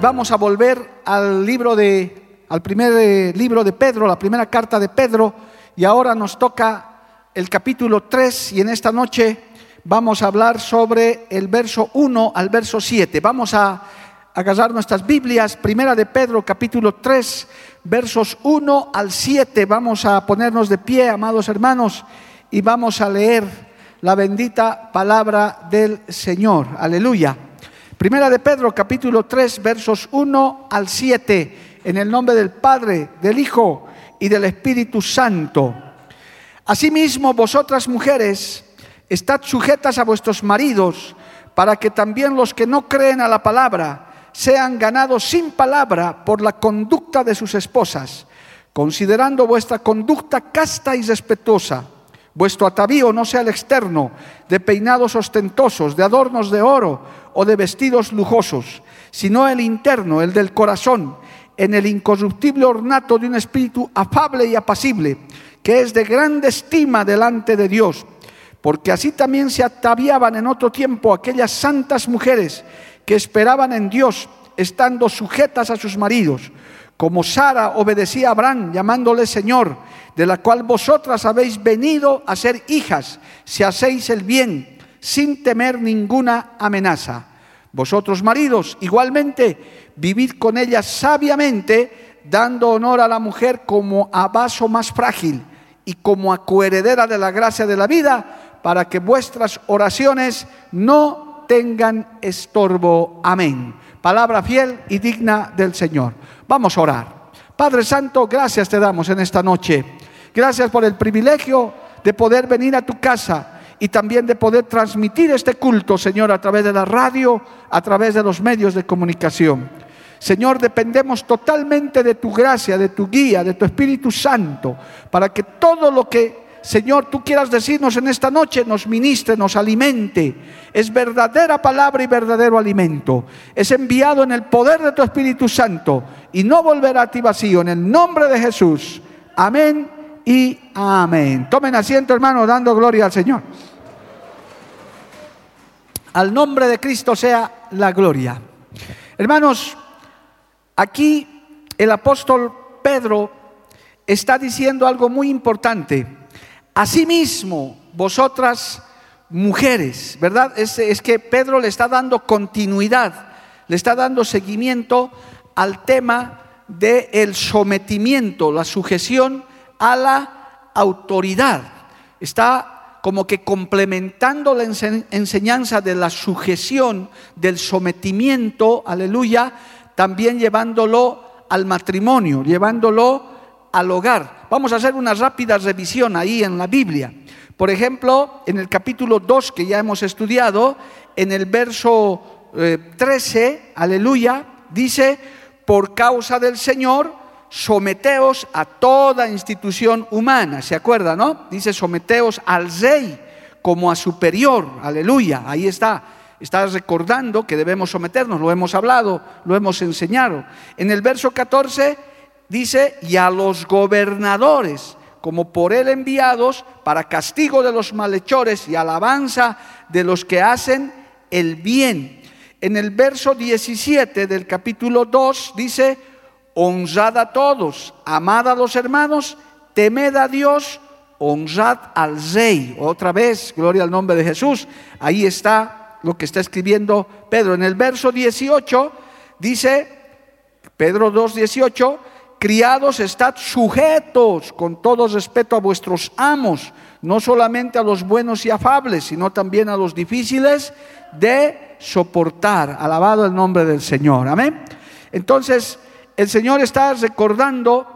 Vamos a volver al libro de, al primer eh, libro de Pedro, la primera carta de Pedro, y ahora nos toca el capítulo 3 y en esta noche vamos a hablar sobre el verso 1 al verso 7. Vamos a agarrar nuestras Biblias, primera de Pedro, capítulo 3, versos 1 al 7. Vamos a ponernos de pie, amados hermanos, y vamos a leer la bendita palabra del Señor. Aleluya. Primera de Pedro, capítulo 3, versos 1 al 7, en el nombre del Padre, del Hijo y del Espíritu Santo. Asimismo, vosotras mujeres, estad sujetas a vuestros maridos, para que también los que no creen a la palabra sean ganados sin palabra por la conducta de sus esposas, considerando vuestra conducta casta y respetuosa. Vuestro atavío no sea el externo, de peinados ostentosos, de adornos de oro o de vestidos lujosos, sino el interno, el del corazón, en el incorruptible ornato de un espíritu afable y apacible, que es de grande estima delante de Dios. Porque así también se ataviaban en otro tiempo aquellas santas mujeres que esperaban en Dios, estando sujetas a sus maridos, como Sara obedecía a Abraham, llamándole Señor, de la cual vosotras habéis venido a ser hijas, si hacéis el bien, sin temer ninguna amenaza. Vosotros, maridos, igualmente, vivid con ella sabiamente, dando honor a la mujer como a vaso más frágil y como a coheredera de la gracia de la vida, para que vuestras oraciones no tengan estorbo. Amén. Palabra fiel y digna del Señor. Vamos a orar. Padre Santo, gracias te damos en esta noche. Gracias por el privilegio de poder venir a tu casa y también de poder transmitir este culto, Señor, a través de la radio, a través de los medios de comunicación. Señor, dependemos totalmente de tu gracia, de tu guía, de tu Espíritu Santo, para que todo lo que, Señor, tú quieras decirnos en esta noche, nos ministre, nos alimente. Es verdadera palabra y verdadero alimento. Es enviado en el poder de tu Espíritu Santo y no volverá a ti vacío. En el nombre de Jesús. Amén y amén. Tomen asiento, hermano, dando gloria al Señor. Al nombre de Cristo sea la gloria. Hermanos, aquí el apóstol Pedro está diciendo algo muy importante. Asimismo, vosotras mujeres, ¿verdad? Es, es, que Pedro le está dando continuidad, le está dando seguimiento al tema del el sometimiento, la sujeción a la autoridad. Está como que complementando la enseñanza de la sujeción, del sometimiento, aleluya, también llevándolo al matrimonio, llevándolo al hogar. Vamos a hacer una rápida revisión ahí en la Biblia. Por ejemplo, en el capítulo 2 que ya hemos estudiado, en el verso 13, eh, aleluya, dice, por causa del Señor, someteos a toda institución humana, ¿se acuerda, no? Dice, someteos al rey como a superior, aleluya, ahí está. Está recordando que debemos someternos, lo hemos hablado, lo hemos enseñado. En el verso 14 dice, y a los gobernadores, como por él enviados, para castigo de los malhechores y alabanza de los que hacen el bien. En el verso 17 del capítulo 2 dice, honrad a todos, amad a los hermanos, temed a Dios, honrad al rey. Otra vez, gloria al nombre de Jesús. Ahí está lo que está escribiendo Pedro. En el verso 18 dice, Pedro 2, 18, criados, estad sujetos con todo respeto a vuestros amos, no solamente a los buenos y afables, sino también a los difíciles de soportar. Alabado el nombre del Señor. Amén. Entonces, el Señor está recordando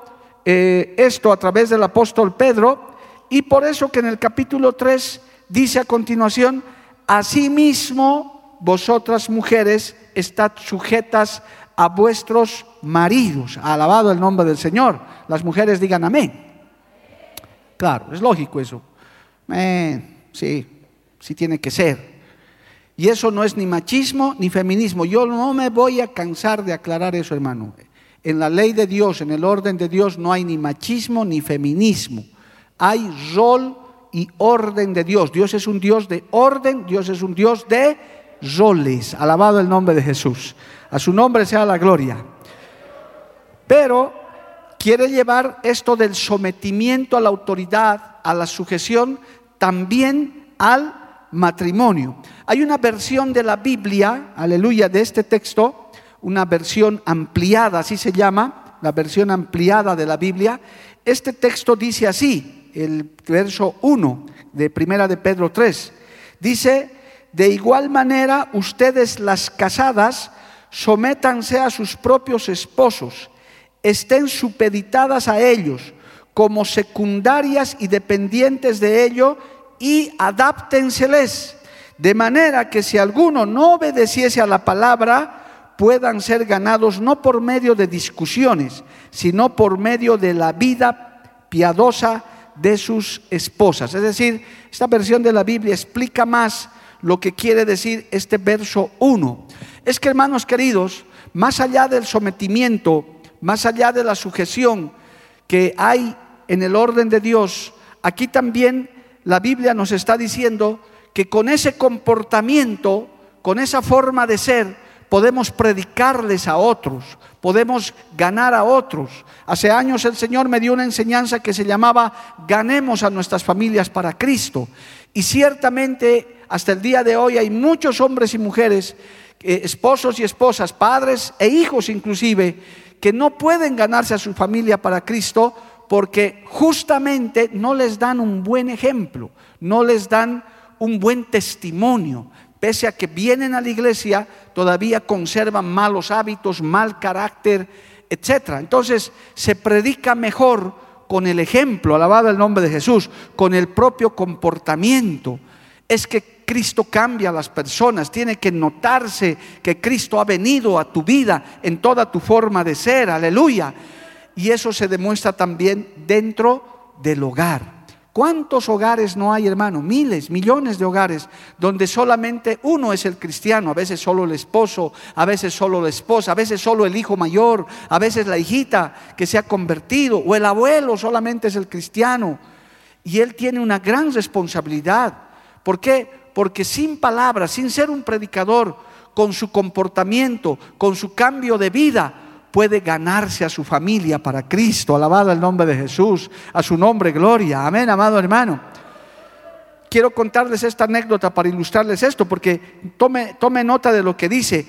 eh, esto a través del apóstol Pedro y por eso que en el capítulo 3 dice a continuación, asimismo vosotras mujeres estad sujetas a vuestros maridos. Alabado el nombre del Señor. Las mujeres digan amén. Claro, es lógico eso. Eh, sí, sí tiene que ser. Y eso no es ni machismo ni feminismo. Yo no me voy a cansar de aclarar eso, hermano. En la ley de Dios, en el orden de Dios, no hay ni machismo ni feminismo. Hay rol y orden de Dios. Dios es un Dios de orden, Dios es un Dios de roles. Alabado el nombre de Jesús. A su nombre sea la gloria. Pero quiere llevar esto del sometimiento a la autoridad, a la sujeción, también al matrimonio. Hay una versión de la Biblia, aleluya, de este texto, una versión ampliada, así se llama, la versión ampliada de la Biblia. Este texto dice así, el verso 1 de Primera de Pedro 3. Dice, de igual manera ustedes las casadas sométanse a sus propios esposos, estén supeditadas a ellos como secundarias y dependientes de ello y adáptenseles, de manera que si alguno no obedeciese a la palabra, puedan ser ganados no por medio de discusiones, sino por medio de la vida piadosa de sus esposas. Es decir, esta versión de la Biblia explica más lo que quiere decir este verso 1. Es que, hermanos queridos, más allá del sometimiento, más allá de la sujeción que hay en el orden de Dios, aquí también la Biblia nos está diciendo que con ese comportamiento, con esa forma de ser, podemos predicarles a otros, podemos ganar a otros. Hace años el Señor me dio una enseñanza que se llamaba Ganemos a nuestras familias para Cristo. Y ciertamente hasta el día de hoy hay muchos hombres y mujeres, eh, esposos y esposas, padres e hijos inclusive, que no pueden ganarse a su familia para Cristo porque justamente no les dan un buen ejemplo, no les dan un buen testimonio. Pese a que vienen a la iglesia, todavía conservan malos hábitos, mal carácter, etc. Entonces se predica mejor con el ejemplo, alabado el nombre de Jesús, con el propio comportamiento. Es que Cristo cambia a las personas, tiene que notarse que Cristo ha venido a tu vida en toda tu forma de ser, aleluya. Y eso se demuestra también dentro del hogar. ¿Cuántos hogares no hay, hermano? Miles, millones de hogares donde solamente uno es el cristiano, a veces solo el esposo, a veces solo la esposa, a veces solo el hijo mayor, a veces la hijita que se ha convertido, o el abuelo solamente es el cristiano. Y él tiene una gran responsabilidad. ¿Por qué? porque sin palabras, sin ser un predicador, con su comportamiento, con su cambio de vida, puede ganarse a su familia para Cristo. Alabado el nombre de Jesús, a su nombre gloria. Amén, amado hermano. Quiero contarles esta anécdota para ilustrarles esto, porque tome, tome nota de lo que dice,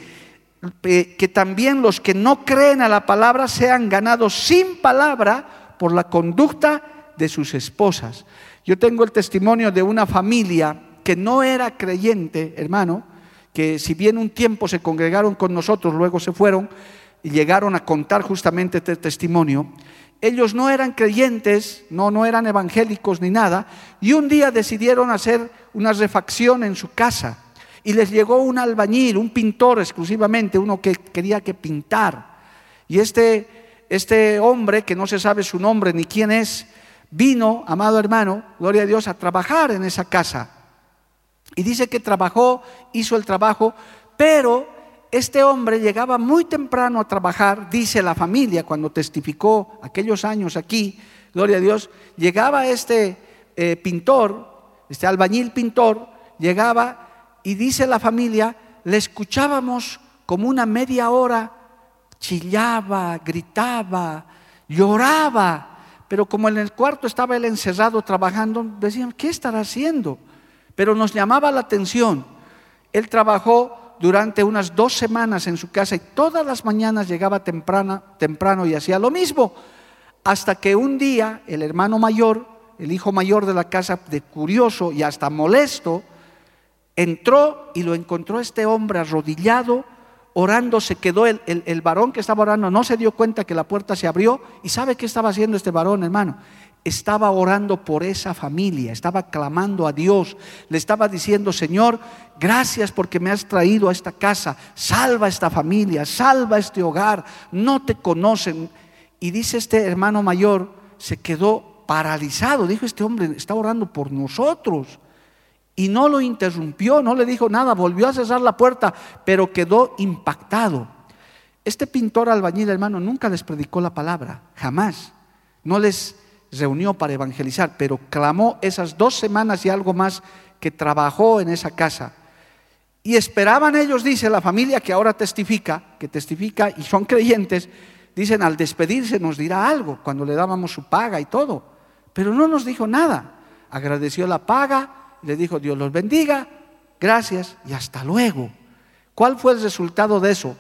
eh, que también los que no creen a la palabra sean ganados sin palabra por la conducta de sus esposas. Yo tengo el testimonio de una familia que no era creyente, hermano, que si bien un tiempo se congregaron con nosotros, luego se fueron y llegaron a contar justamente este testimonio, ellos no eran creyentes, no, no eran evangélicos ni nada, y un día decidieron hacer una refacción en su casa. Y les llegó un albañil, un pintor exclusivamente, uno que quería que pintar. Y este, este hombre, que no se sabe su nombre ni quién es, vino, amado hermano, gloria a Dios, a trabajar en esa casa. Y dice que trabajó, hizo el trabajo, pero este hombre llegaba muy temprano a trabajar, dice la familia, cuando testificó aquellos años aquí, gloria a Dios, llegaba este eh, pintor, este albañil pintor, llegaba y dice la familia, le escuchábamos como una media hora, chillaba, gritaba, lloraba, pero como en el cuarto estaba él encerrado trabajando, decían, ¿qué estará haciendo? Pero nos llamaba la atención. Él trabajó durante unas dos semanas en su casa y todas las mañanas llegaba temprano, y hacía lo mismo. Hasta que un día el hermano mayor, el hijo mayor de la casa, de curioso y hasta molesto, entró y lo encontró este hombre arrodillado, orando, se quedó el, el, varón que estaba orando, no se dio cuenta que la puerta se abrió. ¿Y sabe qué estaba haciendo este varón, hermano? Estaba orando por esa familia, estaba clamando a Dios, le estaba diciendo, Señor, gracias porque me has traído a esta casa, salva esta familia, salva este hogar, no te conocen. Y dice este hermano mayor, se quedó paralizado, dijo, este hombre está orando por nosotros. Y no lo interrumpió, no le dijo nada, volvió a cerrar la puerta, pero quedó impactado. Este pintor albañil, hermano, nunca les predicó la palabra, jamás. No les reunió para evangelizar, pero clamó esas dos semanas y algo más que trabajó en esa casa. Y esperaban ellos, dice la familia que ahora testifica, que testifica y son creyentes, dicen al despedirse nos dirá algo cuando le dábamos su paga y todo. Pero no nos dijo nada. Agradeció la paga, le dijo Dios los bendiga, gracias y hasta luego. ¿Cuál fue el resultado de eso?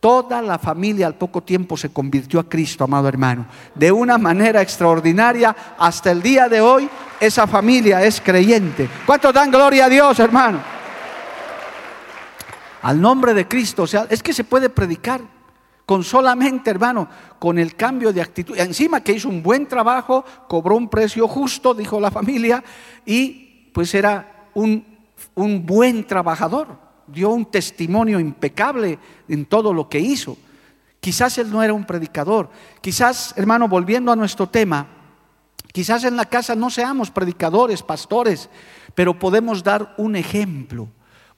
Toda la familia al poco tiempo se convirtió a Cristo, amado hermano. De una manera extraordinaria, hasta el día de hoy, esa familia es creyente. ¿Cuántos dan gloria a Dios, hermano? Al nombre de Cristo, o sea, es que se puede predicar con solamente, hermano, con el cambio de actitud. Encima que hizo un buen trabajo, cobró un precio justo, dijo la familia, y pues era un, un buen trabajador, dio un testimonio impecable en todo lo que hizo. Quizás él no era un predicador, quizás, hermano, volviendo a nuestro tema, quizás en la casa no seamos predicadores, pastores, pero podemos dar un ejemplo.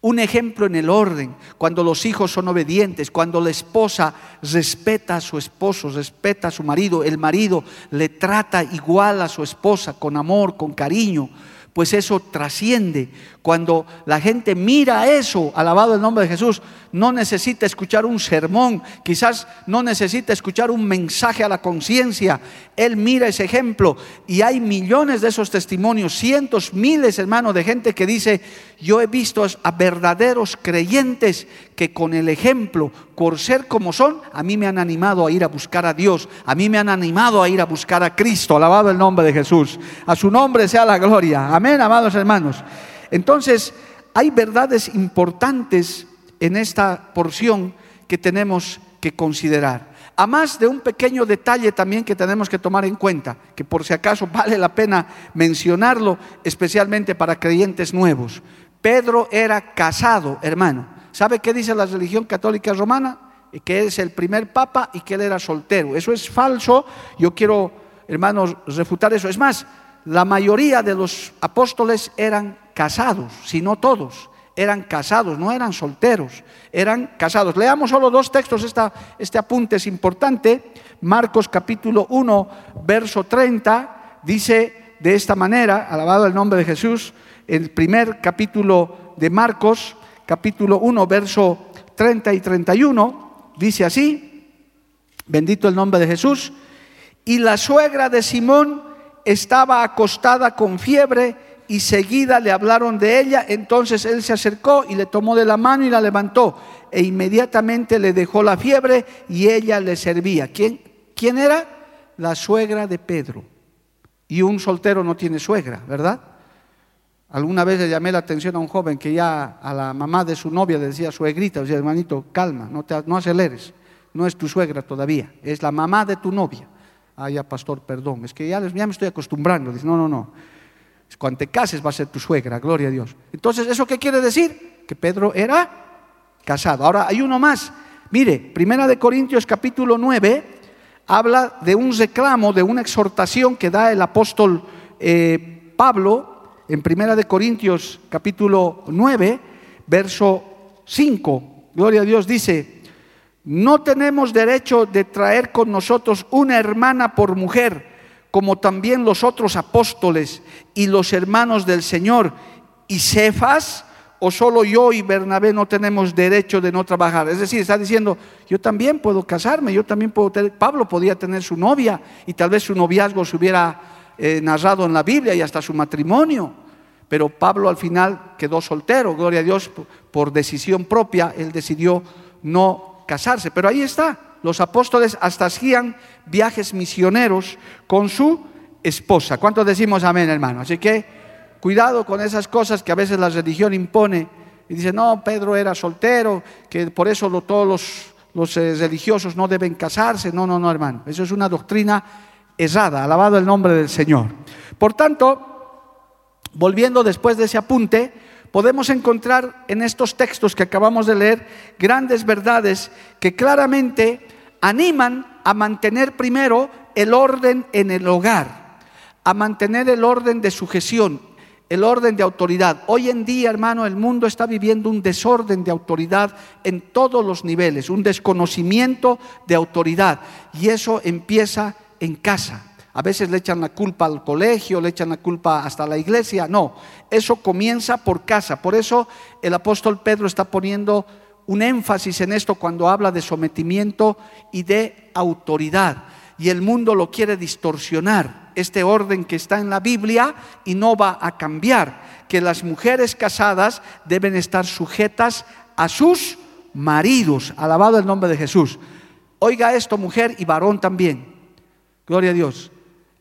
Un ejemplo en el orden, cuando los hijos son obedientes, cuando la esposa respeta a su esposo, respeta a su marido, el marido le trata igual a su esposa, con amor, con cariño, pues eso trasciende. Cuando la gente mira eso, alabado el nombre de Jesús, no necesita escuchar un sermón, quizás no necesita escuchar un mensaje a la conciencia. Él mira ese ejemplo y hay millones de esos testimonios, cientos, miles, hermanos, de gente que dice, yo he visto a verdaderos creyentes que con el ejemplo, por ser como son, a mí me han animado a ir a buscar a Dios, a mí me han animado a ir a buscar a Cristo, alabado el nombre de Jesús. A su nombre sea la gloria. Amén, amados hermanos. Entonces, hay verdades importantes en esta porción que tenemos que considerar. A más de un pequeño detalle también que tenemos que tomar en cuenta, que por si acaso vale la pena mencionarlo, especialmente para creyentes nuevos. Pedro era casado, hermano. ¿Sabe qué dice la religión católica romana? Que es el primer papa y que él era soltero. Eso es falso. Yo quiero, hermanos, refutar eso. Es más, la mayoría de los apóstoles eran casados, si no todos, eran casados, no eran solteros, eran casados. Leamos solo dos textos, este apunte es importante. Marcos capítulo 1, verso 30, dice de esta manera, alabado el nombre de Jesús, el primer capítulo de Marcos, capítulo 1, verso 30 y 31, dice así, bendito el nombre de Jesús, y la suegra de Simón estaba acostada con fiebre y seguida le hablaron de ella, entonces él se acercó y le tomó de la mano y la levantó e inmediatamente le dejó la fiebre y ella le servía. ¿Quién, quién era? La suegra de Pedro. Y un soltero no tiene suegra, ¿verdad? Alguna vez le llamé la atención a un joven que ya a la mamá de su novia le decía suegrita, decía, hermanito, calma, no, te, no aceleres, no es tu suegra todavía, es la mamá de tu novia. Ah, ya, pastor, perdón, es que ya, ya me estoy acostumbrando. Dice, no, no, no. Cuando te cases va a ser tu suegra, gloria a Dios. Entonces, ¿eso qué quiere decir? Que Pedro era casado. Ahora, hay uno más. Mire, Primera de Corintios capítulo 9 habla de un reclamo, de una exhortación que da el apóstol eh, Pablo en Primera de Corintios capítulo 9, verso 5. Gloria a Dios dice, no tenemos derecho de traer con nosotros una hermana por mujer como también los otros apóstoles y los hermanos del Señor, y Cefas, o solo yo y Bernabé no tenemos derecho de no trabajar. Es decir, está diciendo, yo también puedo casarme, yo también puedo tener, Pablo podía tener su novia y tal vez su noviazgo se hubiera eh, narrado en la Biblia y hasta su matrimonio. Pero Pablo al final quedó soltero, gloria a Dios, por decisión propia, él decidió no casarse. Pero ahí está, los apóstoles hasta hacían viajes misioneros con su esposa. ¿Cuántos decimos amén, hermano? Así que cuidado con esas cosas que a veces la religión impone. y dice, no, Pedro era soltero, que por eso todos los, los eh, religiosos no deben casarse. No, no, no, hermano. Eso es una doctrina errada. Alabado el nombre del Señor. Por tanto, volviendo después de ese apunte, podemos encontrar en estos textos que acabamos de leer grandes verdades que claramente animan a mantener primero el orden en el hogar, a mantener el orden de sujeción, el orden de autoridad. Hoy en día, hermano, el mundo está viviendo un desorden de autoridad en todos los niveles, un desconocimiento de autoridad. Y eso empieza en casa. A veces le echan la culpa al colegio, le echan la culpa hasta la iglesia. No, eso comienza por casa. Por eso el apóstol Pedro está poniendo un énfasis en esto cuando habla de sometimiento y de autoridad. Y el mundo lo quiere distorsionar este orden que está en la Biblia y no va a cambiar, que las mujeres casadas deben estar sujetas a sus maridos. Alabado el nombre de Jesús. Oiga esto, mujer y varón también. Gloria a Dios.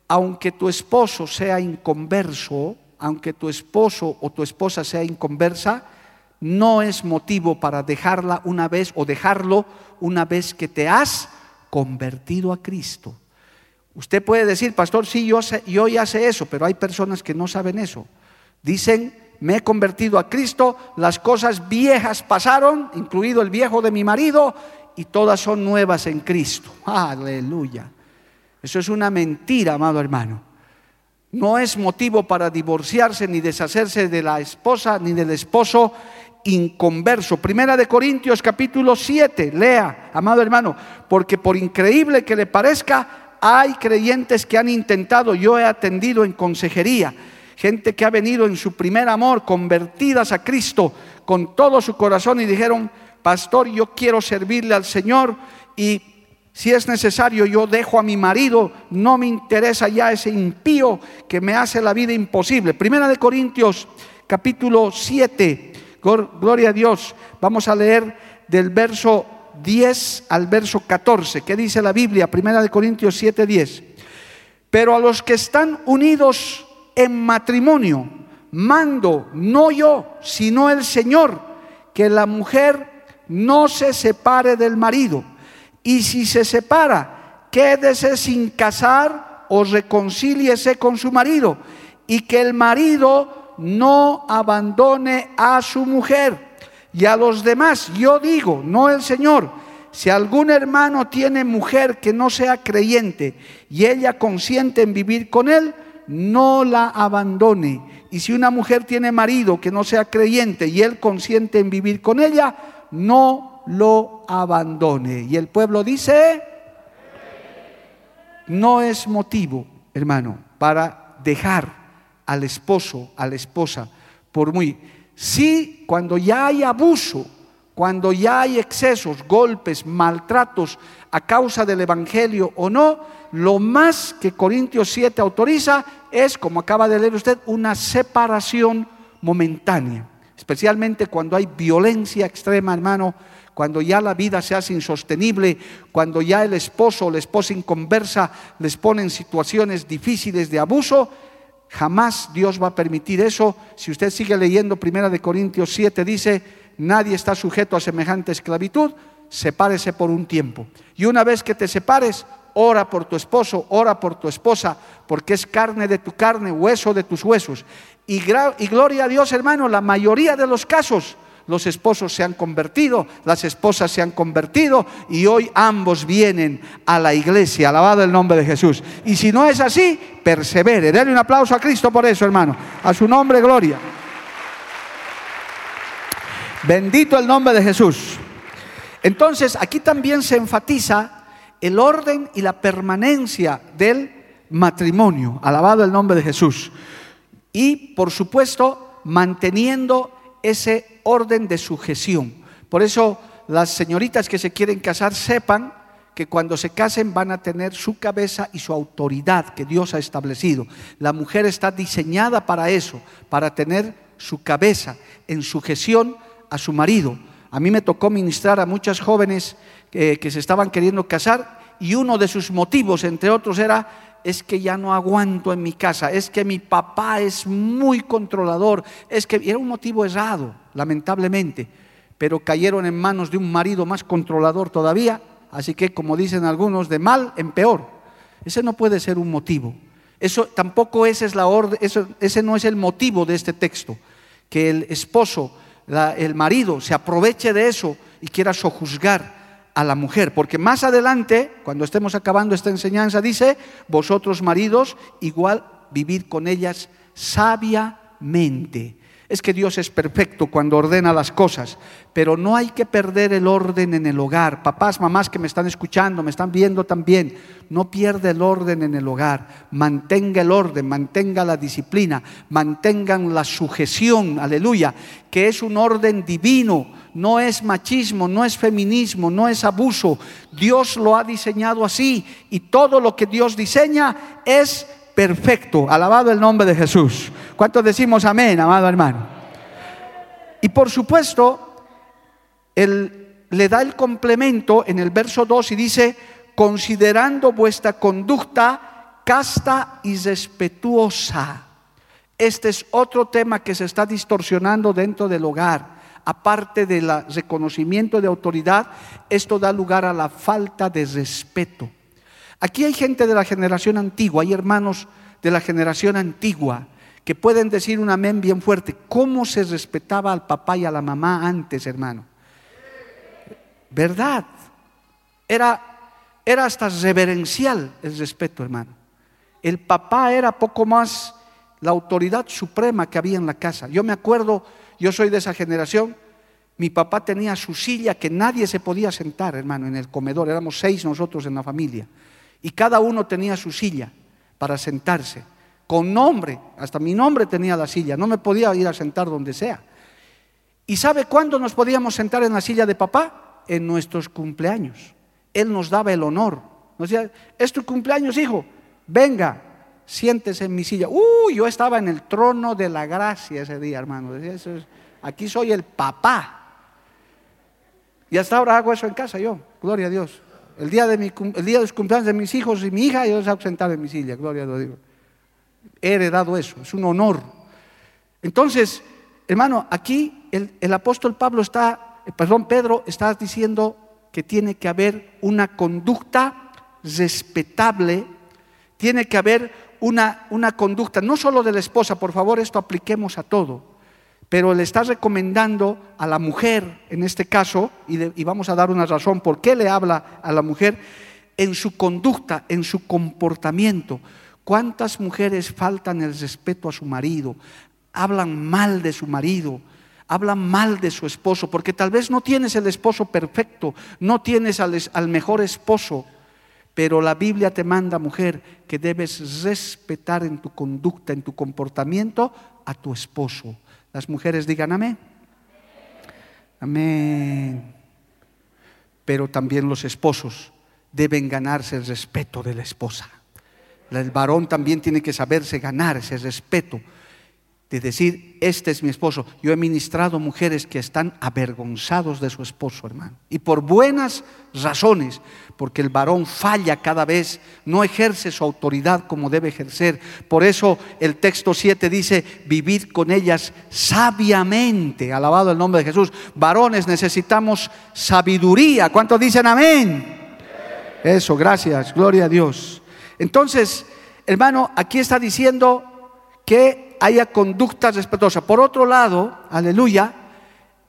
Aunque tu esposo sea inconverso, aunque tu esposo o tu esposa sea inconversa, no es motivo para dejarla una vez o dejarlo una vez que te has convertido a Cristo. Usted puede decir, pastor, sí, yo, yo ya sé eso, pero hay personas que no saben eso. Dicen, me he convertido a Cristo, las cosas viejas pasaron, incluido el viejo de mi marido, y todas son nuevas en Cristo. Aleluya. Eso es una mentira, amado hermano. No es motivo para divorciarse ni deshacerse de la esposa ni del esposo inconverso. Primera de Corintios capítulo 7, lea, amado hermano, porque por increíble que le parezca, hay creyentes que han intentado, yo he atendido en consejería, gente que ha venido en su primer amor, convertidas a Cristo con todo su corazón y dijeron, pastor, yo quiero servirle al Señor y si es necesario yo dejo a mi marido, no me interesa ya ese impío que me hace la vida imposible. Primera de Corintios capítulo 7, gloria a Dios, vamos a leer del verso 10 al verso 14. ¿Qué dice la Biblia? Primera de Corintios 7, 10. Pero a los que están unidos en matrimonio, mando, no yo, sino el Señor, que la mujer no se separe del marido. Y si se separa, quédese sin casar o reconcíliese con su marido. Y que el marido no abandone a su mujer y a los demás, yo digo, no el Señor, si algún hermano tiene mujer que no sea creyente y ella consiente en vivir con él, no la abandone. Y si una mujer tiene marido que no sea creyente y él consiente en vivir con ella, no lo abandone. Y el pueblo dice, no es motivo, hermano, para dejar al esposo, a la esposa, por muy Sí, cuando ya hay abuso, cuando ya hay excesos, golpes, maltratos a causa del Evangelio o no, lo más que Corintios 7 autoriza es, como acaba de leer usted, una separación momentánea. Especialmente cuando hay violencia extrema, hermano, cuando ya la vida se hace insostenible, cuando ya el esposo o la esposa inconversa les pone en situaciones difíciles de abuso, Jamás Dios va a permitir eso. Si usted sigue leyendo Primera de Corintios 7 dice, nadie está sujeto a semejante esclavitud, sepárese por un tiempo. Y una vez que te separes, ora por tu esposo, ora por tu esposa, porque es carne de tu carne, hueso de tus huesos. Y, y gloria a Dios, hermano, la mayoría de los casos los esposos se han convertido, las esposas se han convertido y hoy ambos vienen a la iglesia, alabado el nombre de Jesús. Y si no es así, persevere. Denle un aplauso a Cristo por eso, hermano. A su nombre, gloria. Bendito el nombre de Jesús. Entonces, aquí también se enfatiza el orden y la permanencia del matrimonio. Alabado el nombre de Jesús. Y, por supuesto, manteniendo ese orden de sujeción. Por eso las señoritas que se quieren casar sepan que cuando se casen van a tener su cabeza y su autoridad que Dios ha establecido. La mujer está diseñada para eso, para tener su cabeza en sujeción a su marido. A mí me tocó ministrar a muchas jóvenes que, que se estaban queriendo casar y uno de sus motivos, entre otros, era es que ya no aguanto en mi casa, es que mi papá es muy controlador, es que era un motivo errado. Lamentablemente, pero cayeron en manos de un marido más controlador todavía, así que como dicen algunos, de mal en peor. Ese no puede ser un motivo. Eso tampoco ese es la orden, ese no es el motivo de este texto, que el esposo, el marido se aproveche de eso y quiera sojuzgar a la mujer, porque más adelante, cuando estemos acabando esta enseñanza, dice, vosotros maridos, igual vivid con ellas sabiamente. Es que Dios es perfecto cuando ordena las cosas, pero no hay que perder el orden en el hogar. Papás, mamás que me están escuchando, me están viendo también, no pierda el orden en el hogar. Mantenga el orden, mantenga la disciplina, mantengan la sujeción, aleluya, que es un orden divino, no es machismo, no es feminismo, no es abuso. Dios lo ha diseñado así y todo lo que Dios diseña es perfecto. Alabado el nombre de Jesús. ¿Cuántos decimos amén, amado hermano? Y por supuesto, él le da el complemento en el verso 2 y dice, considerando vuestra conducta casta y respetuosa. Este es otro tema que se está distorsionando dentro del hogar. Aparte del reconocimiento de autoridad, esto da lugar a la falta de respeto. Aquí hay gente de la generación antigua, hay hermanos de la generación antigua que pueden decir un amén bien fuerte. ¿Cómo se respetaba al papá y a la mamá antes, hermano? ¿Verdad? Era, era hasta reverencial el respeto, hermano. El papá era poco más la autoridad suprema que había en la casa. Yo me acuerdo, yo soy de esa generación, mi papá tenía su silla que nadie se podía sentar, hermano, en el comedor. Éramos seis nosotros en la familia y cada uno tenía su silla para sentarse, con nombre, hasta mi nombre tenía la silla, no me podía ir a sentar donde sea. ¿Y sabe cuándo nos podíamos sentar en la silla de papá? En nuestros cumpleaños. Él nos daba el honor. Nos decía, es tu cumpleaños, hijo, venga, siéntese en mi silla. Uy, yo estaba en el trono de la gracia ese día, hermano. aquí soy el papá. Y hasta ahora hago eso en casa yo, gloria a Dios. El día, de los cumpleaños de mis hijos y mi hija, yo les hago sentar en mi silla, gloria a Dios. He heredado eso, es un honor. Entonces, hermano, aquí el, el apóstol Pablo está, eh, perdón, Pedro está diciendo que tiene que haber una conducta respetable, tiene que haber una, una conducta, no solo de la esposa, por favor, esto apliquemos a todo pero le está recomendando a la mujer, en este caso, y, vamos a dar una razón por qué le habla a la mujer, en su conducta, en su comportamiento. ¿Cuántas mujeres faltan el respeto a su marido? Hablan mal de su marido, hablan mal de su esposo, porque tal vez no tienes el esposo perfecto, no tienes al, mejor esposo, pero la Biblia te manda, mujer, que debes respetar en tu conducta, en tu comportamiento a tu esposo las mujeres digan amén. Amén. Pero también los esposos deben ganarse el respeto de la esposa. El varón también tiene que saberse ganar ese respeto de decir, este es mi esposo. Yo he ministrado mujeres que están avergonzados de su esposo, hermano. Y por buenas razones, porque el varón falla cada vez, no ejerce su autoridad como debe ejercer. Por eso el texto 7 dice, vivir con ellas sabiamente. Alabado el nombre de Jesús. Varones necesitamos sabiduría. ¿Cuántos dicen amén? Eso, gracias, gloria a Dios. Entonces, hermano, aquí está diciendo que haya conductas respetuosas. Por otro lado, aleluya,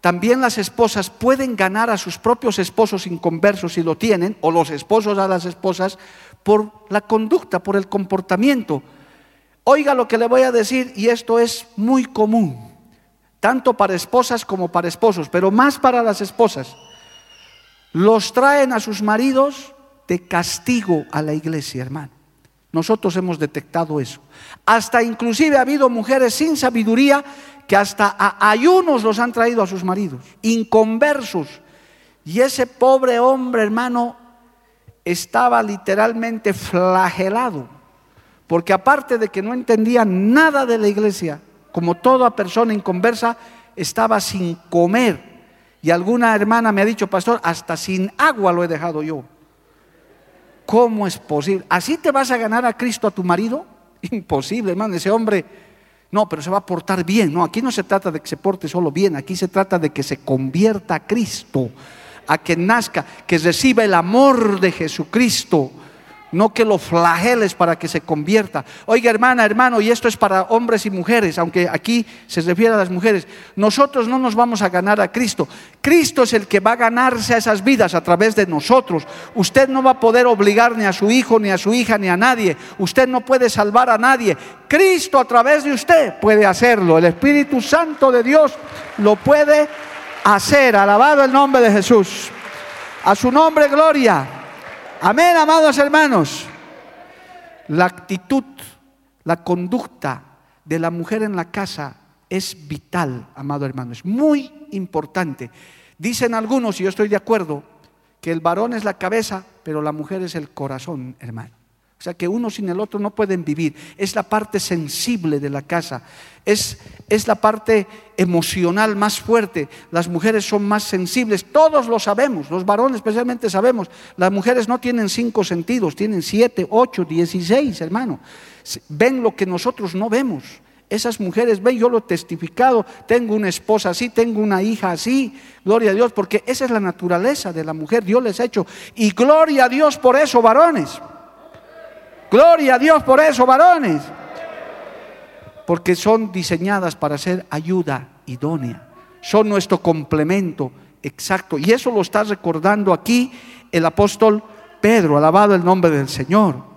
también las esposas pueden ganar a sus propios esposos inconversos si lo tienen, o los esposos a las esposas, por la conducta, por el comportamiento. Oiga lo que le voy a decir, y esto es muy común, tanto para esposas como para esposos, pero más para las esposas. Los traen a sus maridos de castigo a la iglesia, hermano. Nosotros hemos detectado eso. Hasta inclusive ha habido mujeres sin sabiduría que hasta ayunos los han traído a sus maridos, inconversos. Y ese pobre hombre, hermano, estaba literalmente flagelado, porque aparte de que no entendía nada de la iglesia, como toda persona inconversa, estaba sin comer. Y alguna hermana me ha dicho, pastor, hasta sin agua lo he dejado yo. ¿Cómo es posible? ¿Así te vas a ganar a Cristo a tu marido? Imposible, hermano. Ese hombre No, pero se va a portar bien. No, aquí no se trata de que se porte solo bien, aquí se trata de que se convierta a Cristo, a que nazca, que reciba el amor de Jesucristo no que lo flageles para que se convierta. Oiga, hermana, hermano, y esto es para hombres y mujeres, aunque aquí se refiere a las mujeres. Nosotros no nos vamos a ganar a Cristo. Cristo es el que va a ganarse a esas vidas a través de nosotros. Usted no va a poder obligar ni a su hijo, ni a su hija, ni a nadie. Usted no puede salvar a nadie. Cristo a través de usted puede hacerlo. El Espíritu Santo de Dios lo puede hacer. Alabado el nombre de Jesús. A su nombre, gloria. Amén, amados hermanos. La actitud, la conducta de la mujer en la casa es vital, amado hermano, es muy importante. Dicen algunos, y yo estoy de acuerdo, que el varón es la cabeza, pero la mujer es el corazón, hermano. O sea que uno sin el otro no pueden vivir. Es la parte sensible de la casa. Es, es, la parte emocional más fuerte. Las mujeres son más sensibles. Todos lo sabemos. Los varones especialmente sabemos. Las mujeres no tienen cinco sentidos. Tienen siete, ocho, dieciséis, hermano. Ven lo que nosotros no vemos. Esas mujeres ven, yo lo he testificado, tengo una esposa así, tengo una hija así, gloria a Dios, porque esa es la naturaleza de la mujer, Dios les ha hecho. Y gloria a Dios por eso, varones. Gloria a Dios por eso, varones. Porque son diseñadas para ser ayuda idónea. Son nuestro complemento exacto. Y eso lo está recordando aquí el apóstol Pedro, alabado el nombre del Señor.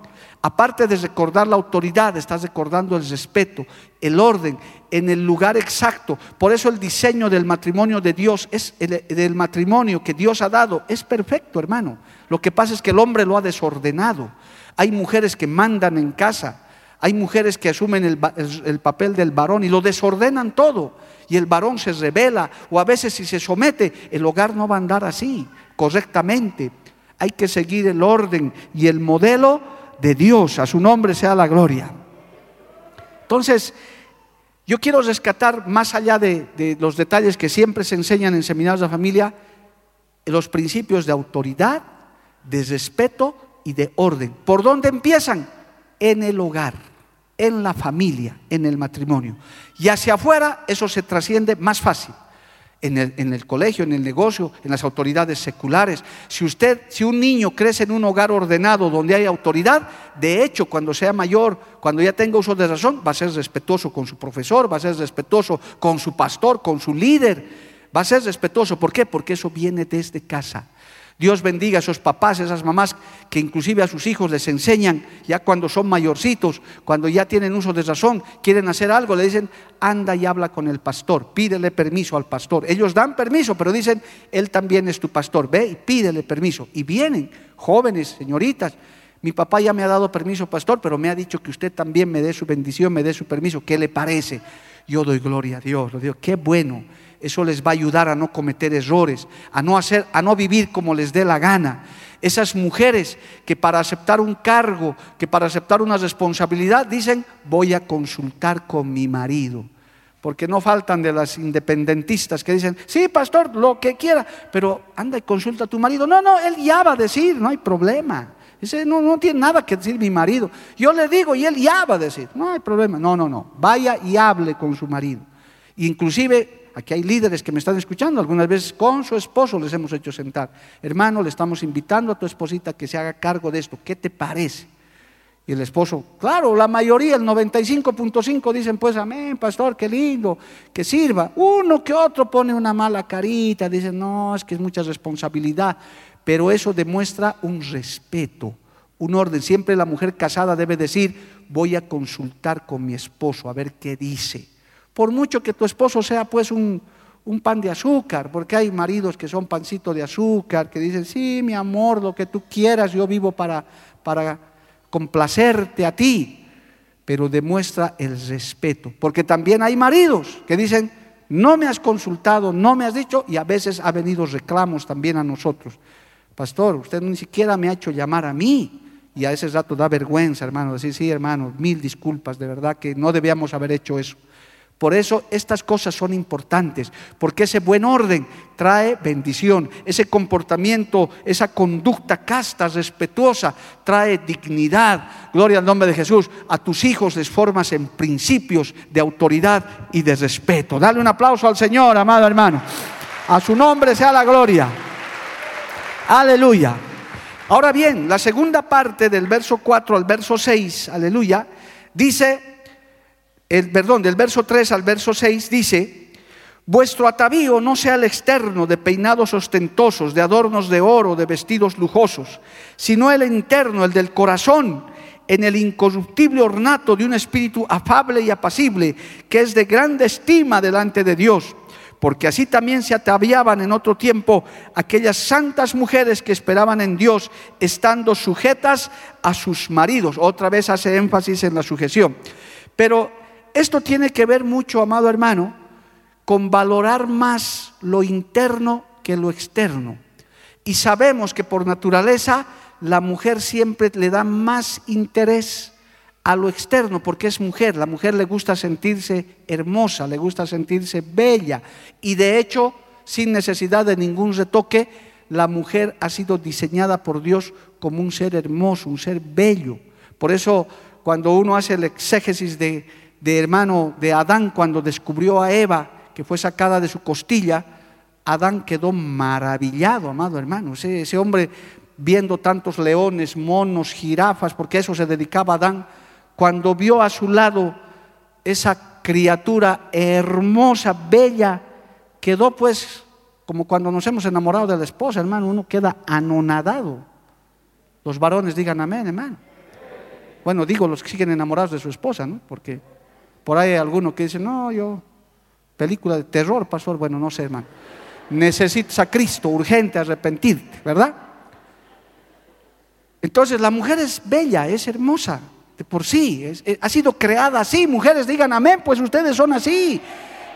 Aparte de recordar la autoridad, estás recordando el respeto, el orden, en el lugar exacto. Por eso el diseño del matrimonio de Dios, es el, del matrimonio que Dios ha dado, es perfecto, hermano. Lo que pasa es que el hombre lo ha desordenado. Hay mujeres que mandan en casa, hay mujeres que asumen el, papel del varón y lo desordenan todo. Y el varón se revela o a veces si se somete, el hogar no va a andar así, correctamente. Hay que seguir el orden y el modelo de Dios. A su nombre sea la gloria. Entonces, yo quiero rescatar, más allá de, los detalles que siempre se enseñan en seminarios de familia, los principios de autoridad, de respeto y de orden. ¿Por dónde empiezan? En el hogar, en la familia, en el matrimonio. Y hacia afuera eso se trasciende más fácil. En el, en el, colegio, en el negocio, en las autoridades seculares. Si usted, si un niño crece en un hogar ordenado donde hay autoridad, de hecho, cuando sea mayor, cuando ya tenga uso de razón, va a ser respetuoso con su profesor, va a ser respetuoso con su pastor, con su líder, va a ser respetuoso. ¿Por qué? Porque eso viene desde casa. Dios bendiga a esos papás, esas mamás que inclusive a sus hijos les enseñan, ya cuando son mayorcitos, cuando ya tienen uso de razón, quieren hacer algo, le dicen, anda y habla con el pastor, pídele permiso al pastor. Ellos dan permiso, pero dicen, él también es tu pastor, ve y pídele permiso. Y vienen jóvenes, señoritas, mi papá ya me ha dado permiso, pastor, pero me ha dicho que usted también me dé su bendición, me dé su permiso. ¿Qué le parece? Yo doy gloria a Dios, lo digo, qué bueno eso les va a ayudar a no cometer errores, a no hacer, a no vivir como les dé la gana. Esas mujeres que para aceptar un cargo, que para aceptar una responsabilidad, dicen, voy a consultar con mi marido. Porque no faltan de las independentistas que dicen, sí, pastor, lo que quiera, pero anda y consulta a tu marido. No, no, él ya va a decir, no hay problema. Dice, no, no tiene nada que decir mi marido. Yo le digo y él ya va a decir, no hay problema. No, no, no, vaya y hable con su marido. Inclusive Aquí hay líderes que me están escuchando, algunas veces con su esposo les hemos hecho sentar. Hermano, le estamos invitando a tu esposita que se haga cargo de esto. ¿Qué te parece? Y el esposo, claro, la mayoría, el 95.5 dicen, pues amén, pastor, qué lindo, que sirva. Uno que otro pone una mala carita, dicen, no, es que es mucha responsabilidad. Pero eso demuestra un respeto, un orden. Siempre la mujer casada debe decir, voy a consultar con mi esposo a ver qué dice. Por mucho que tu esposo sea pues un, pan de azúcar, porque hay maridos que son pancito de azúcar, que dicen, sí, mi amor, lo que tú quieras, yo vivo para, para complacerte a ti, pero demuestra el respeto, porque también hay maridos que dicen, no me has consultado, no me has dicho, y a veces ha venido reclamos también a nosotros. Pastor, usted ni siquiera me ha hecho llamar a mí. Y a ese rato da vergüenza, hermano, decir, sí, hermano, mil disculpas, de verdad que no debíamos haber hecho eso Por eso estas cosas son importantes, porque ese buen orden trae bendición, ese comportamiento, esa conducta casta, respetuosa, trae dignidad. Gloria al nombre de Jesús. A tus hijos les formas en principios de autoridad y de respeto. Dale un aplauso al Señor, amado hermano. A su nombre sea la gloria. Aleluya. Ahora bien, la segunda parte del verso 4 al verso 6, aleluya, dice el, perdón, del verso 3 al verso 6 dice, vuestro atavío no sea el externo de peinados ostentosos, de adornos de oro, de vestidos lujosos, sino el interno, el del corazón, en el incorruptible ornato de un espíritu afable y apacible, que es de grande estima delante de Dios porque así también se ataviaban en otro tiempo aquellas santas mujeres que esperaban en Dios, estando sujetas a sus maridos. Otra vez hace énfasis en la sujeción. Pero esto tiene que ver mucho, amado hermano, con valorar más lo interno que lo externo. Y sabemos que por naturaleza la mujer siempre le da más interés a lo externo porque es mujer. La mujer le gusta sentirse hermosa, le gusta sentirse bella. Y de hecho, sin necesidad de ningún retoque, la mujer ha sido diseñada por Dios como un ser hermoso, un ser bello. Por eso, cuando uno hace el exégesis de de hermano de Adán cuando descubrió a Eva, que fue sacada de su costilla, Adán quedó maravillado, amado hermano. Ese, hombre viendo tantos leones, monos, jirafas, porque eso se dedicaba a Adán, cuando vio a su lado esa criatura hermosa, bella, quedó pues como cuando nos hemos enamorado de la esposa, hermano, uno queda anonadado. Los varones digan amén, hermano. Bueno, digo los que siguen enamorados de su esposa, ¿no? Porque por ahí hay alguno que dice, no, yo, película de terror, pastor, bueno, no sé, hermano. Necesitas a Cristo, urgente, arrepentirte, ¿verdad? Entonces la mujer es bella, es hermosa, de por sí, ha sido creada así. Mujeres digan amén, pues ustedes son así.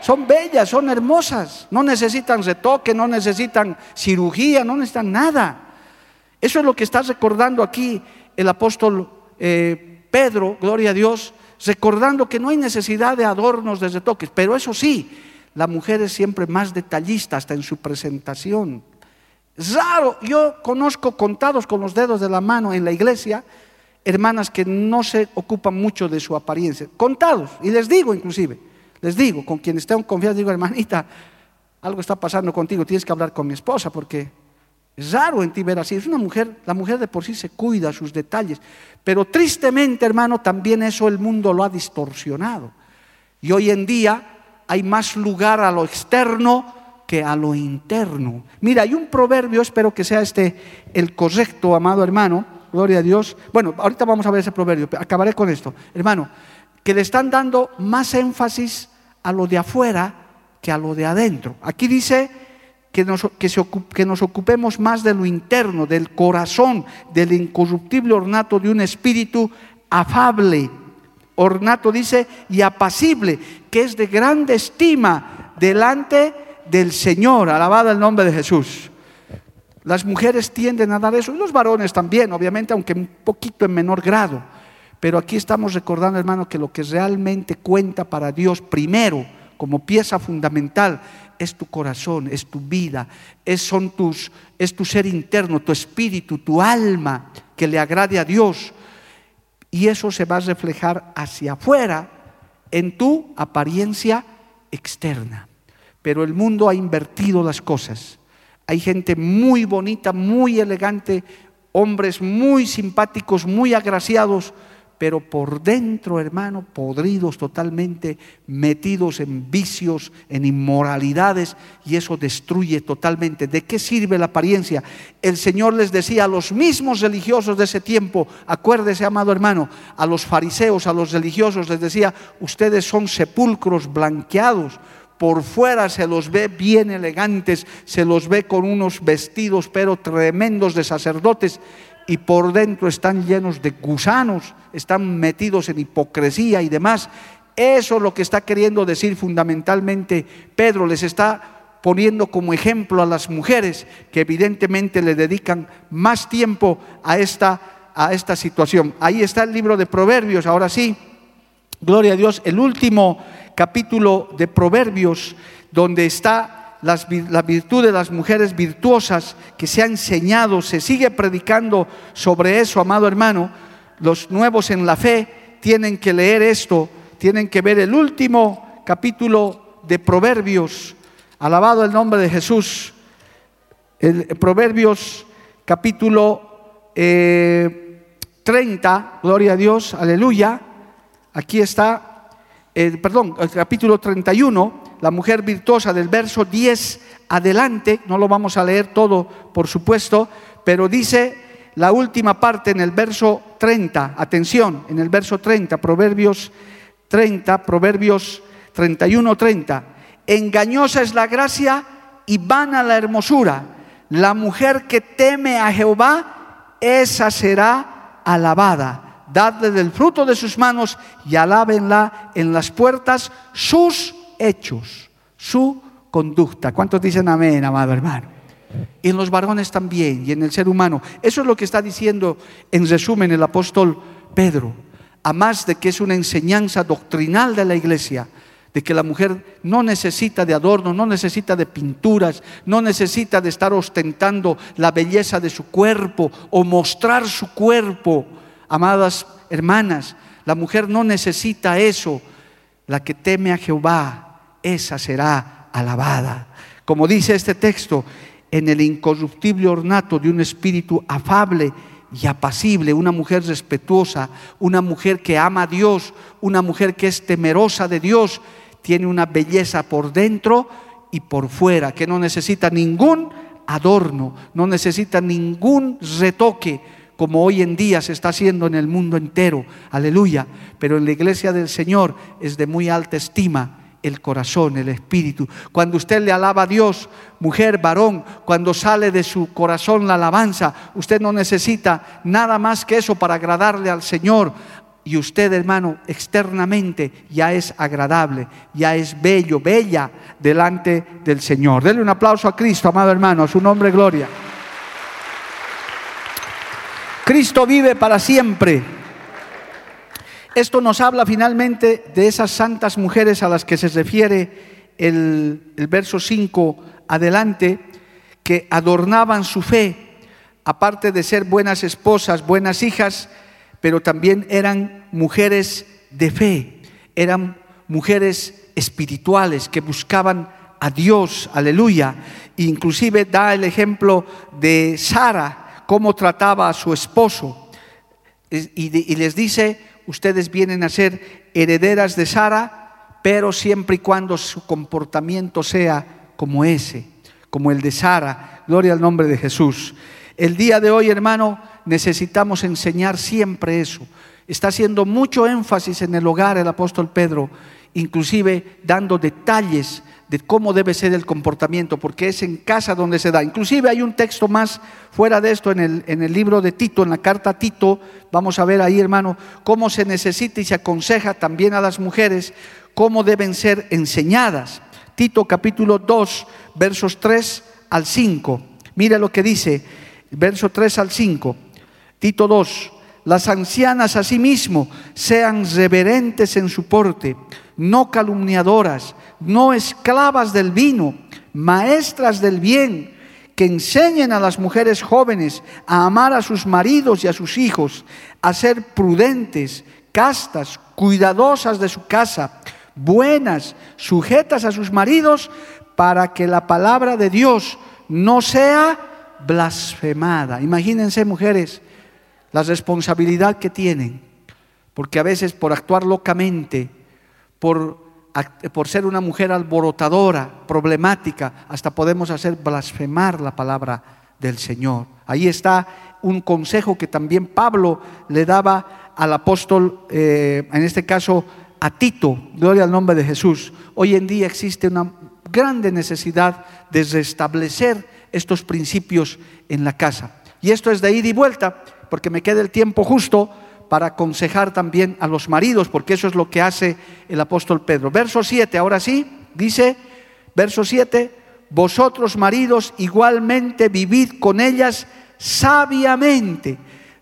Son bellas, son hermosas, no necesitan retoque, no necesitan cirugía, no necesitan nada. Eso es lo que está recordando aquí el apóstol eh, Pedro, gloria a Dios, recordando que no hay necesidad de adornos, de retoques, pero eso sí, la mujer es siempre más detallista hasta en su presentación. Raro, yo conozco contados con los dedos de la mano en la iglesia hermanas que no se ocupan mucho de su apariencia, contados, y les digo inclusive, les digo, con quienes tengo confianza, digo, hermanita, algo está pasando contigo, tienes que hablar con mi esposa porque es raro en ti ver así. Es una mujer, la mujer de por sí se cuida sus detalles. Pero tristemente, hermano, también eso el mundo lo ha distorsionado. Y hoy en día hay más lugar a lo externo que a lo interno. Mira, hay un proverbio, espero que sea este el correcto, amado hermano, gloria a Dios. Bueno, ahorita vamos a ver ese proverbio, acabaré con esto. Hermano, que le están dando más énfasis a lo de afuera que a lo de adentro. Aquí dice que nos, que, nos ocupemos más de lo interno, del corazón, del incorruptible ornato de un espíritu afable. Ornato dice, y apacible, que es de grande estima delante del Señor. Alabado el nombre de Jesús. Las mujeres tienden a dar eso, y los varones también, obviamente, aunque un poquito en menor grado. Pero aquí estamos recordando, hermano, que lo que realmente cuenta para Dios primero, como pieza fundamental, es tu corazón, es tu vida, es, son tus, es tu ser interno, tu espíritu, tu alma que le agrade a Dios. Y eso se va a reflejar hacia afuera en tu apariencia externa. Pero el mundo ha invertido las cosas. Hay gente muy bonita, muy elegante, hombres muy simpáticos, muy agraciados, pero por dentro, hermano, podridos totalmente, metidos en vicios, en inmoralidades, y eso destruye totalmente. ¿De qué sirve la apariencia? El Señor les decía a los mismos religiosos de ese tiempo, acuérdese, amado hermano, a los fariseos, a los religiosos, les decía, ustedes son sepulcros blanqueados, por fuera se los ve bien elegantes, se los ve con unos vestidos pero tremendos de sacerdotes, y por dentro están llenos de gusanos, están metidos en hipocresía y demás. Eso es lo que está queriendo decir fundamentalmente Pedro. Les está poniendo como ejemplo a las mujeres que evidentemente le dedican más tiempo a esta, a esta situación. Ahí está el libro de Proverbios, ahora sí. Gloria a Dios, el último capítulo de Proverbios, donde está la virtud de las mujeres virtuosas que se ha enseñado, se sigue predicando sobre eso, amado hermano. Los nuevos en la fe tienen que leer esto, tienen que ver el último capítulo de Proverbios. Alabado el nombre de Jesús. El Proverbios capítulo 30, eh, gloria a Dios, aleluya. Aquí está, eh, perdón, el capítulo 31, la mujer virtuosa del verso 10 adelante, no lo vamos a leer todo, por supuesto, pero dice la última parte en el verso 30, atención, en el verso 30, Proverbios 30, Proverbios 31, 30. Engañosa es la gracia y vana la hermosura. La mujer que teme a Jehová, esa será alabada. Dadle del fruto de sus manos y alábenla en las puertas sus hechos, su conducta. ¿Cuántos dicen amén, amado hermano? Y en los varones también, y en el ser humano. Eso es lo que está diciendo en resumen el apóstol Pedro. A más de que es una enseñanza doctrinal de la iglesia, de que la mujer no necesita de adorno, no necesita de pinturas, no necesita de estar ostentando la belleza de su cuerpo o mostrar su cuerpo. Amadas hermanas, la mujer no necesita eso. La que teme a Jehová, esa será alabada. Como dice este texto, en el incorruptible ornato de un espíritu afable y apacible, una mujer respetuosa, una mujer que ama a Dios, una mujer que es temerosa de Dios, tiene una belleza por dentro y por fuera, que no necesita ningún adorno, no necesita ningún retoque, como hoy en día se está haciendo en el mundo entero, aleluya, pero en la iglesia del Señor es de muy alta estima el corazón, el espíritu. Cuando usted le alaba a Dios, mujer, varón, cuando sale de su corazón la alabanza, usted no necesita nada más que eso para agradarle al Señor. Y usted, hermano, externamente ya es agradable, ya es bello, bella delante del Señor. Denle un aplauso a Cristo, amado hermano, a su nombre gloria. Cristo vive para siempre. Esto nos habla finalmente de esas santas mujeres a las que se refiere el, verso 5 adelante, que adornaban su fe, aparte de ser buenas esposas, buenas hijas, pero también eran mujeres de fe, eran mujeres espirituales que buscaban a Dios, aleluya. Inclusive da el ejemplo de Sara, cómo trataba a su esposo. Y, y les dice, ustedes vienen a ser herederas de Sara, pero siempre y cuando su comportamiento sea como ese, como el de Sara. Gloria al nombre de Jesús. El día de hoy, hermano, necesitamos enseñar siempre eso. Está haciendo mucho énfasis en el hogar el apóstol Pedro, inclusive dando detalles de cómo debe ser el comportamiento, porque es en casa donde se da. Inclusive hay un texto más fuera de esto en el, en el libro de Tito, en la carta a Tito, vamos a ver ahí hermano, cómo se necesita y se aconseja también a las mujeres cómo deben ser enseñadas. Tito capítulo 2, versos 3 al 5. Mira lo que dice, verso 3 al 5. Tito 2, las ancianas asimismo sean reverentes en su porte, no calumniadoras no esclavas del vino, maestras del bien, que enseñen a las mujeres jóvenes a amar a sus maridos y a sus hijos, a ser prudentes, castas, cuidadosas de su casa, buenas, sujetas a sus maridos, para que la palabra de Dios no sea blasfemada. Imagínense, mujeres, la responsabilidad que tienen, porque a veces por actuar locamente, por por ser una mujer alborotadora, problemática, hasta podemos hacer blasfemar la palabra del Señor. Ahí está un consejo que también Pablo le daba al apóstol, eh, en este caso a Tito, gloria al nombre de Jesús. Hoy en día existe una grande necesidad de restablecer estos principios en la casa. Y esto es de ida y vuelta, porque me queda el tiempo justo para aconsejar también a los maridos, porque eso es lo que hace el apóstol Pedro. Verso 7, ahora sí, dice, verso 7, vosotros maridos igualmente vivid con ellas sabiamente,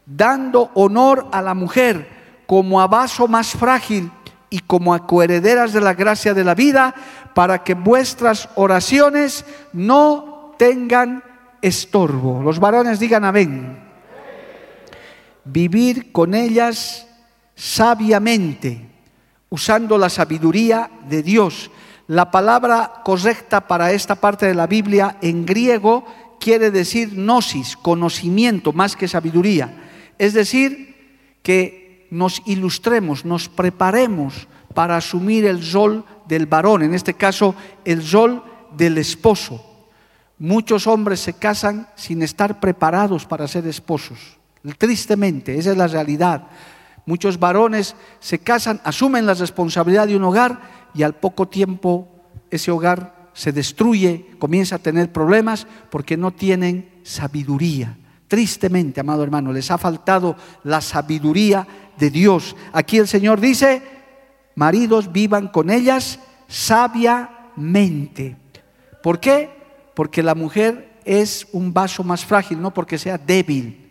dando honor a la mujer como a vaso más frágil y como a coherederas de la gracia de la vida, para que vuestras oraciones no tengan estorbo. Los varones digan amén. Vivir con ellas sabiamente, usando la sabiduría de Dios. La palabra correcta para esta parte de la Biblia en griego quiere decir gnosis, conocimiento más que sabiduría. Es decir, que nos ilustremos, nos preparemos para asumir el rol del varón, en este caso el rol del esposo. Muchos hombres se casan sin estar preparados para ser esposos. Tristemente, esa es la realidad. Muchos varones se casan, asumen la responsabilidad de un hogar y al poco tiempo ese hogar se destruye, comienza a tener problemas porque no tienen sabiduría. Tristemente, amado hermano, les ha faltado la sabiduría de Dios. Aquí el Señor dice, maridos vivan con ellas sabiamente. ¿Por qué? Porque la mujer es un vaso más frágil, no porque sea débil,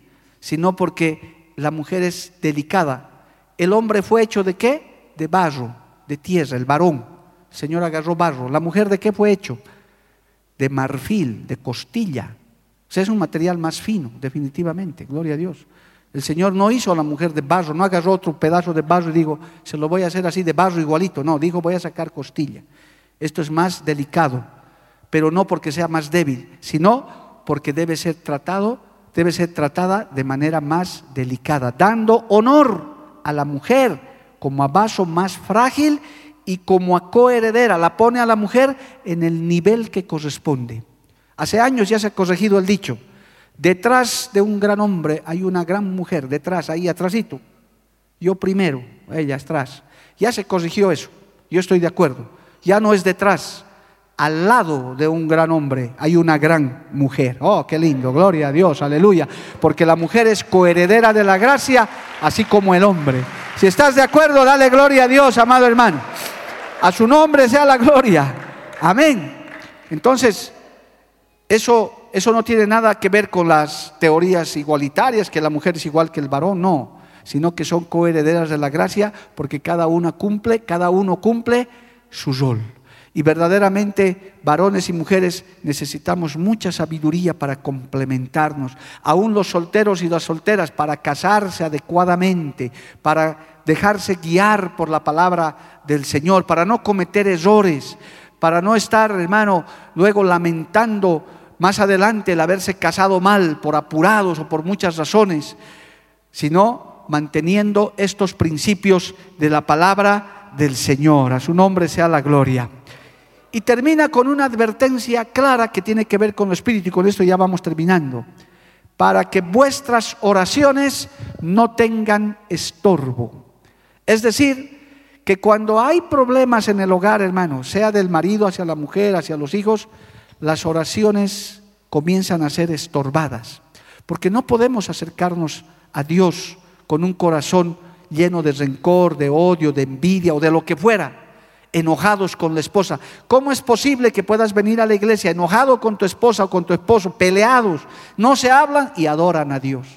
sino porque la mujer es delicada. El hombre fue hecho de qué? De barro, de tierra, el varón. El Señor agarró barro. ¿La mujer de qué fue hecho? De marfil, de costilla. O sea, es un material más fino, definitivamente. Gloria a Dios. El Señor no hizo a la mujer de barro, no agarró otro pedazo de barro y digo, se lo voy a hacer así de barro igualito. No, dijo, voy a sacar costilla. Esto es más delicado, pero no porque sea más débil, sino porque debe ser tratado, debe ser tratada de manera más delicada, dando honor a la mujer como a vaso más frágil y como a coheredera. La pone a la mujer en el nivel que corresponde. Hace años ya se ha corregido el dicho. Detrás de un gran hombre hay una gran mujer, detrás, ahí atrásito. Yo primero, ella atrás. Ya se corrigió eso, yo estoy de acuerdo. Ya no es detrás, al lado de un gran hombre hay una gran mujer. Oh, qué lindo, gloria a Dios, aleluya. Porque la mujer es coheredera de la gracia, así como el hombre. Si estás de acuerdo, dale gloria a Dios, amado hermano. A su nombre sea la gloria. Amén. Entonces, eso eso no tiene nada que ver con las teorías igualitarias, que la mujer es igual que el varón, no, sino que son coherederas de la gracia porque cada una cumple, cada uno cumple su rol. Y verdaderamente, varones y mujeres, necesitamos mucha sabiduría para complementarnos. Aún los solteros y las solteras, para casarse adecuadamente, para dejarse guiar por la palabra del Señor, para no cometer errores, para no estar, hermano, luego lamentando más adelante el haberse casado mal por apurados o por muchas razones, sino manteniendo estos principios de la palabra del Señor. A su nombre sea la gloria. Y termina con una advertencia clara que tiene que ver con el Espíritu, y con esto ya vamos terminando. Para que vuestras oraciones no tengan estorbo. Es decir, que cuando hay problemas en el hogar, hermano, sea del marido hacia la mujer, hacia los hijos, las oraciones comienzan a ser estorbadas, porque no podemos acercarnos a Dios con un corazón lleno de rencor, de odio, de envidia o de lo que fuera, enojados con la esposa. ¿Cómo es posible que puedas venir a la iglesia enojado con tu esposa o con tu esposo, peleados, no se hablan y adoran a Dios?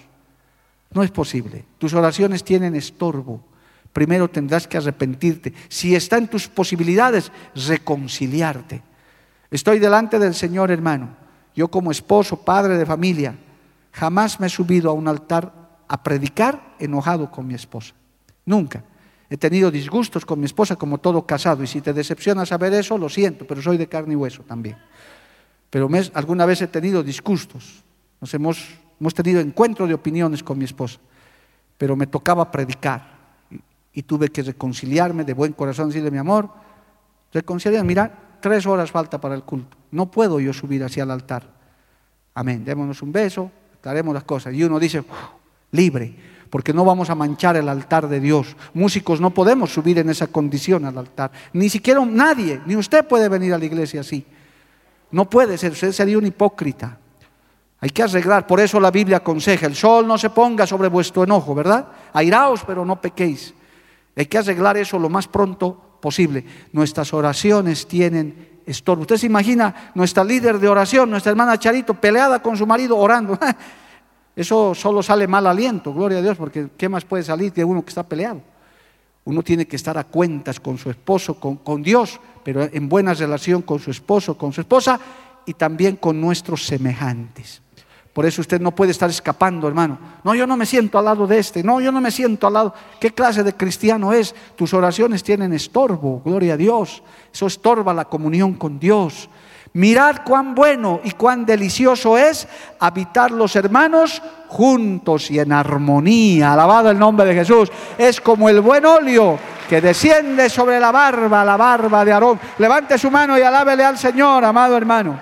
No es posible. Tus oraciones tienen estorbo. Primero tendrás que arrepentirte. Si está en tus posibilidades, reconciliarte. Estoy delante del Señor, hermano. Yo como esposo, padre de familia, jamás me he subido a un altar a predicar enojado con mi esposa. Nunca. He tenido disgustos con mi esposa como todo casado. Y si te decepciona saber eso, lo siento, pero soy de carne y hueso también. Pero alguna vez he tenido disgustos. Nos hemos, hemos tenido encuentro de opiniones con mi esposa. Pero me tocaba predicar. Y, tuve que reconciliarme de buen corazón, decirle, mi amor, reconciliar, mira, tres horas falta para el culto. No puedo yo subir hacia el altar. Amén. Démonos un beso, haremos las cosas. Y uno dice, libre, porque no vamos a manchar el altar de Dios. Músicos no podemos subir en esa condición al altar. Ni siquiera nadie, ni usted puede venir a la iglesia así. No puede ser, usted sería un hipócrita. Hay que arreglar, por eso la Biblia aconseja, el sol no se ponga sobre vuestro enojo, ¿verdad? Airaos, pero no pequéis. Hay que arreglar eso lo más pronto posible. Nuestras oraciones tienen estorbo. Usted se imagina nuestra líder de oración, nuestra hermana Charito, peleada con su marido orando. Eso solo sale mal aliento, gloria a Dios, porque ¿qué más puede salir que uno que está peleado? Uno tiene que estar a cuentas con su esposo, con, con Dios, pero en buena relación con su esposo, con su esposa y también con nuestros semejantes. Por eso usted no puede estar escapando, hermano. No, yo no me siento al lado de este. No, yo no me siento al lado. ¿Qué clase de cristiano es? Tus oraciones tienen estorbo, gloria a Dios. Eso estorba la comunión con Dios. Mirad cuán bueno y cuán delicioso es habitar los hermanos juntos y en armonía. Alabado el nombre de Jesús. Es como el buen óleo que desciende sobre la barba, la barba de Aarón. Levante su mano y alábele al Señor, amado hermano.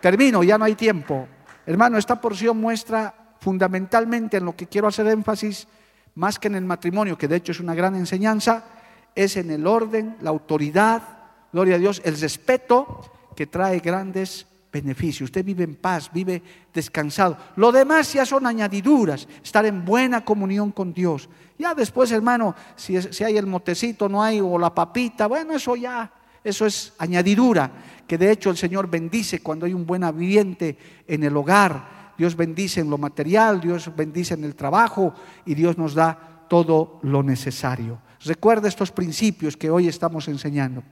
Termino, ya no hay tiempo. Hermano, esta porción muestra fundamentalmente en lo que quiero hacer énfasis, más que en el matrimonio, que de hecho es una gran enseñanza, es en el orden, la autoridad, gloria a Dios, el respeto que trae grandes beneficios. Usted vive en paz, vive descansado. Lo demás ya son añadiduras, estar en buena comunión con Dios. Ya después, hermano, si, si hay el motecito, no hay, o la papita, bueno, eso ya, eso es añadidura que de hecho el Señor bendice cuando hay un buen ambiente en el hogar. Dios bendice en lo material, Dios bendice en el trabajo y Dios nos da todo lo necesario. Recuerda estos principios que hoy estamos enseñando.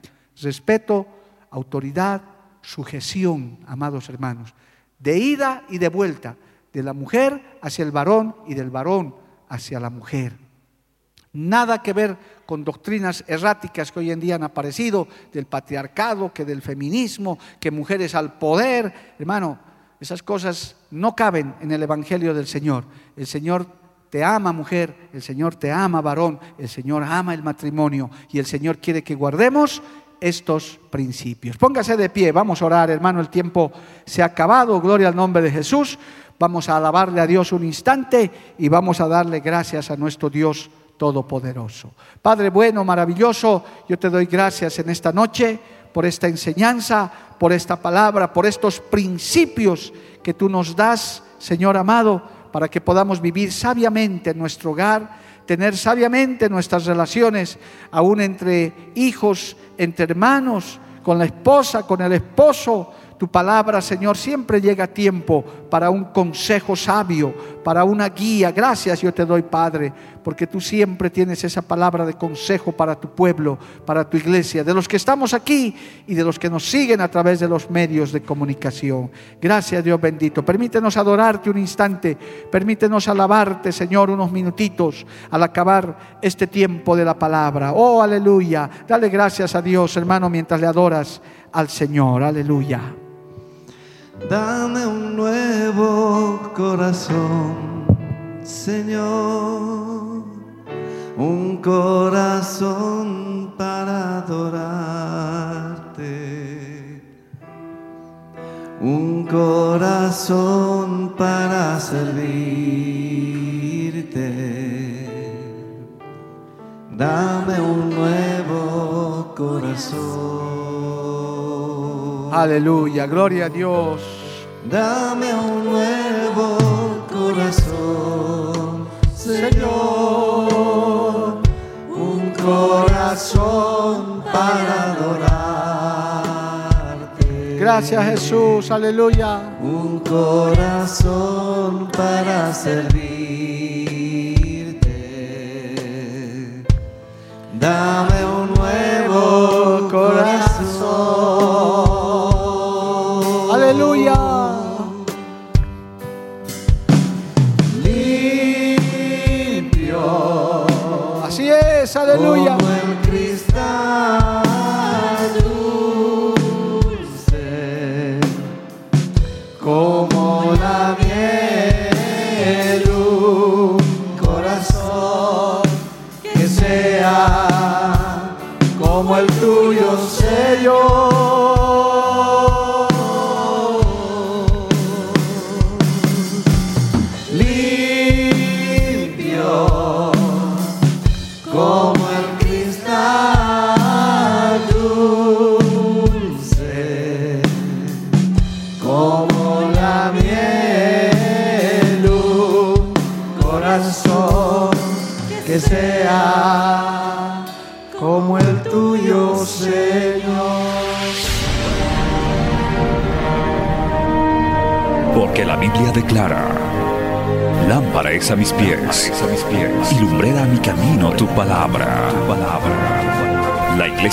Respeto, autoridad, sujeción, amados hermanos. De ida y de vuelta, de la mujer hacia el varón y del varón hacia la mujer. Nada que ver con doctrinas erráticas que hoy en día han aparecido, del patriarcado, que del feminismo, que mujeres al poder. Hermano, esas cosas no caben en el Evangelio del Señor. El Señor te ama mujer, el Señor te ama varón, el Señor ama el matrimonio y el Señor quiere que guardemos estos principios. Póngase de pie, vamos a orar, hermano, el tiempo se ha acabado, gloria al nombre de Jesús. Vamos a alabarle a Dios un instante y vamos a darle gracias a nuestro Dios Todopoderoso. Padre bueno, maravilloso, yo te doy gracias en esta noche por esta enseñanza, por esta palabra, por estos principios que tú nos das, Señor amado, para que podamos vivir sabiamente en nuestro hogar, tener sabiamente nuestras relaciones, aún entre hijos, entre hermanos, con la esposa, con el esposo, tu palabra, Señor, siempre llega a tiempo para un consejo sabio, para una guía. Gracias yo te doy, Padre, porque tú siempre tienes esa palabra de consejo para tu pueblo, para tu iglesia, de los que estamos aquí y de los que nos siguen a través de los medios de comunicación. Gracias, Dios bendito. Permítenos adorarte un instante, permítenos alabarte, Señor, unos minutitos al acabar este tiempo de la palabra. Oh, aleluya. Dale gracias a Dios, hermano, mientras le adoras al Señor. Aleluya. Dame un nuevo corazón, Señor, un corazón para adorarte, un corazón para servirte. Dame un nuevo corazón. Aleluya, gloria a Dios. Dame un nuevo corazón, Señor, corazón para adorarte. Gracias Jesús, aleluya. Un corazón para servirte. Dame un nuevo corazón. Aleluya. Aleluya.